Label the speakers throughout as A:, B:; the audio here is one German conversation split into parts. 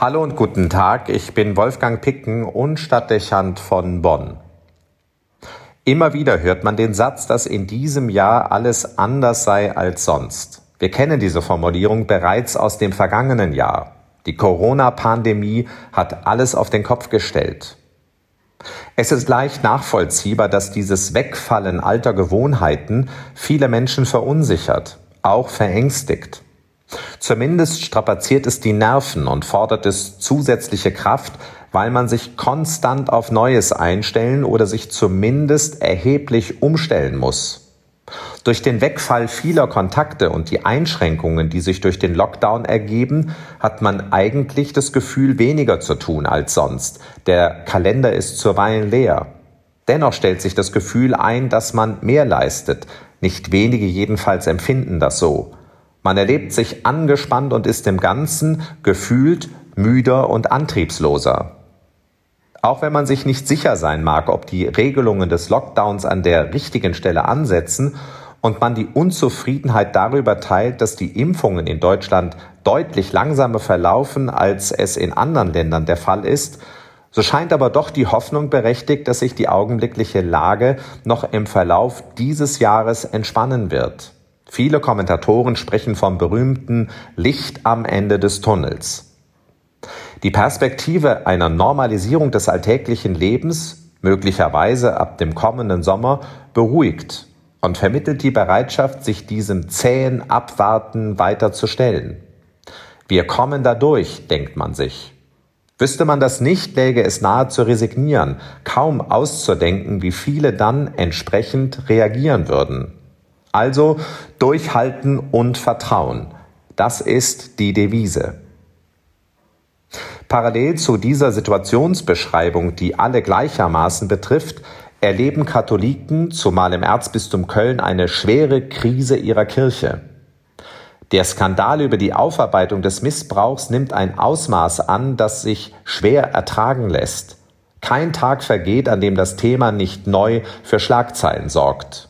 A: Hallo und guten Tag, ich bin Wolfgang Picken und Stadtdechant von Bonn. Immer wieder hört man den Satz, dass in diesem Jahr alles anders sei als sonst. Wir kennen diese Formulierung bereits aus dem vergangenen Jahr. Die Corona-Pandemie hat alles auf den Kopf gestellt. Es ist leicht nachvollziehbar, dass dieses Wegfallen alter Gewohnheiten viele Menschen verunsichert, auch verängstigt. Zumindest strapaziert es die Nerven und fordert es zusätzliche Kraft, weil man sich konstant auf Neues einstellen oder sich zumindest erheblich umstellen muss. Durch den Wegfall vieler Kontakte und die Einschränkungen, die sich durch den Lockdown ergeben, hat man eigentlich das Gefühl, weniger zu tun als sonst. Der Kalender ist zuweilen leer. Dennoch stellt sich das Gefühl ein, dass man mehr leistet. Nicht wenige jedenfalls empfinden das so. Man erlebt sich angespannt und ist im Ganzen gefühlt müder und antriebsloser. Auch wenn man sich nicht sicher sein mag, ob die Regelungen des Lockdowns an der richtigen Stelle ansetzen und man die Unzufriedenheit darüber teilt, dass die Impfungen in Deutschland deutlich langsamer verlaufen, als es in anderen Ländern der Fall ist, so scheint aber doch die Hoffnung berechtigt, dass sich die augenblickliche Lage noch im Verlauf dieses Jahres entspannen wird. Viele Kommentatoren sprechen vom berühmten Licht am Ende des Tunnels. Die Perspektive einer Normalisierung des alltäglichen Lebens, möglicherweise ab dem kommenden Sommer, beruhigt und vermittelt die Bereitschaft, sich diesem zähen Abwarten weiter zu stellen. Wir kommen dadurch, denkt man sich. Wüsste man das nicht, läge es nahe zu resignieren, kaum auszudenken, wie viele dann entsprechend reagieren würden. Also durchhalten und vertrauen. Das ist die Devise. Parallel zu dieser Situationsbeschreibung, die alle gleichermaßen betrifft, erleben Katholiken, zumal im Erzbistum Köln, eine schwere Krise ihrer Kirche. Der Skandal über die Aufarbeitung des Missbrauchs nimmt ein Ausmaß an, das sich schwer ertragen lässt. Kein Tag vergeht, an dem das Thema nicht neu für Schlagzeilen sorgt.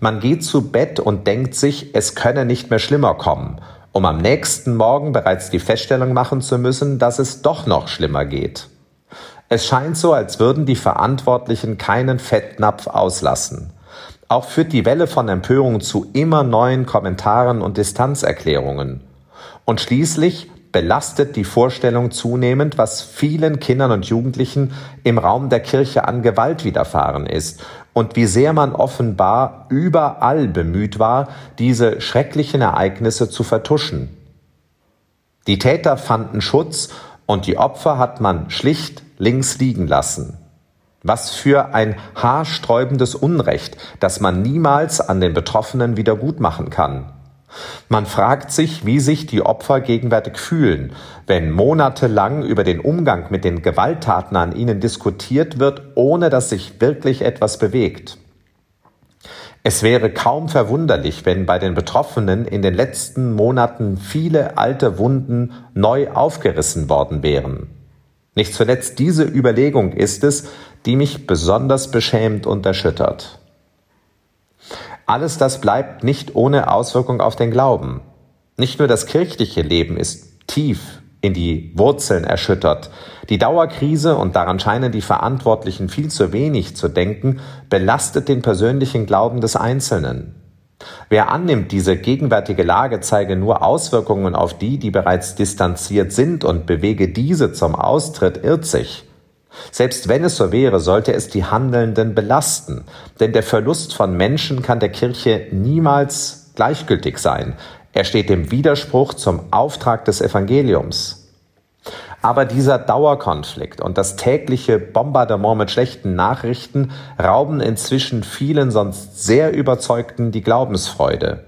A: Man geht zu Bett und denkt sich, es könne nicht mehr schlimmer kommen, um am nächsten Morgen bereits die Feststellung machen zu müssen, dass es doch noch schlimmer geht. Es scheint so, als würden die Verantwortlichen keinen Fettnapf auslassen. Auch führt die Welle von Empörung zu immer neuen Kommentaren und Distanzerklärungen. Und schließlich belastet die Vorstellung zunehmend, was vielen Kindern und Jugendlichen im Raum der Kirche an Gewalt widerfahren ist und wie sehr man offenbar überall bemüht war, diese schrecklichen Ereignisse zu vertuschen. Die Täter fanden Schutz und die Opfer hat man schlicht links liegen lassen. Was für ein haarsträubendes Unrecht, das man niemals an den Betroffenen wiedergutmachen kann. Man fragt sich, wie sich die Opfer gegenwärtig fühlen, wenn monatelang über den Umgang mit den Gewalttaten an ihnen diskutiert wird, ohne dass sich wirklich etwas bewegt. Es wäre kaum verwunderlich, wenn bei den Betroffenen in den letzten Monaten viele alte Wunden neu aufgerissen worden wären. Nicht zuletzt diese Überlegung ist es, die mich besonders beschämt und erschüttert. Alles das bleibt nicht ohne Auswirkung auf den Glauben. Nicht nur das kirchliche Leben ist tief in die Wurzeln erschüttert. Die Dauerkrise, und daran scheinen die Verantwortlichen viel zu wenig zu denken, belastet den persönlichen Glauben des Einzelnen. Wer annimmt, diese gegenwärtige Lage zeige nur Auswirkungen auf die, die bereits distanziert sind und bewege diese zum Austritt, irrt sich. Selbst wenn es so wäre, sollte es die Handelnden belasten, denn der Verlust von Menschen kann der Kirche niemals gleichgültig sein. Er steht im Widerspruch zum Auftrag des Evangeliums. Aber dieser Dauerkonflikt und das tägliche Bombardement mit schlechten Nachrichten rauben inzwischen vielen sonst sehr Überzeugten die Glaubensfreude.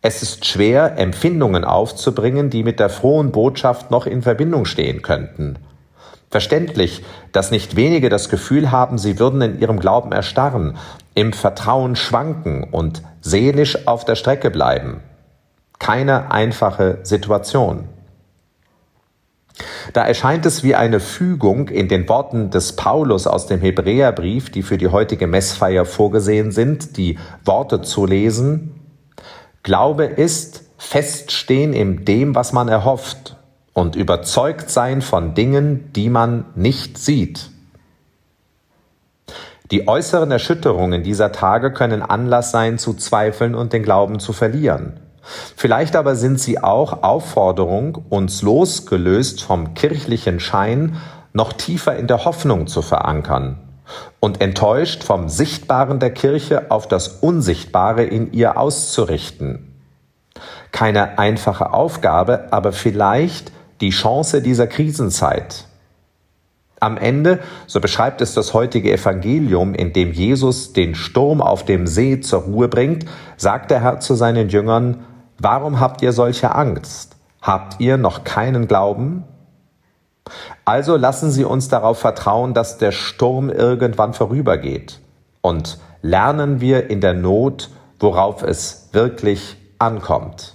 A: Es ist schwer, Empfindungen aufzubringen, die mit der frohen Botschaft noch in Verbindung stehen könnten. Verständlich, dass nicht wenige das Gefühl haben, sie würden in ihrem Glauben erstarren, im Vertrauen schwanken und seelisch auf der Strecke bleiben. Keine einfache Situation. Da erscheint es wie eine Fügung in den Worten des Paulus aus dem Hebräerbrief, die für die heutige Messfeier vorgesehen sind, die Worte zu lesen. Glaube ist Feststehen in dem, was man erhofft und überzeugt sein von Dingen, die man nicht sieht. Die äußeren Erschütterungen dieser Tage können Anlass sein zu zweifeln und den Glauben zu verlieren. Vielleicht aber sind sie auch Aufforderung, uns losgelöst vom kirchlichen Schein noch tiefer in der Hoffnung zu verankern und enttäuscht vom Sichtbaren der Kirche auf das Unsichtbare in ihr auszurichten. Keine einfache Aufgabe, aber vielleicht die Chance dieser Krisenzeit. Am Ende, so beschreibt es das heutige Evangelium, in dem Jesus den Sturm auf dem See zur Ruhe bringt, sagt der Herr zu seinen Jüngern, Warum habt ihr solche Angst? Habt ihr noch keinen Glauben? Also lassen Sie uns darauf vertrauen, dass der Sturm irgendwann vorübergeht und lernen wir in der Not, worauf es wirklich ankommt.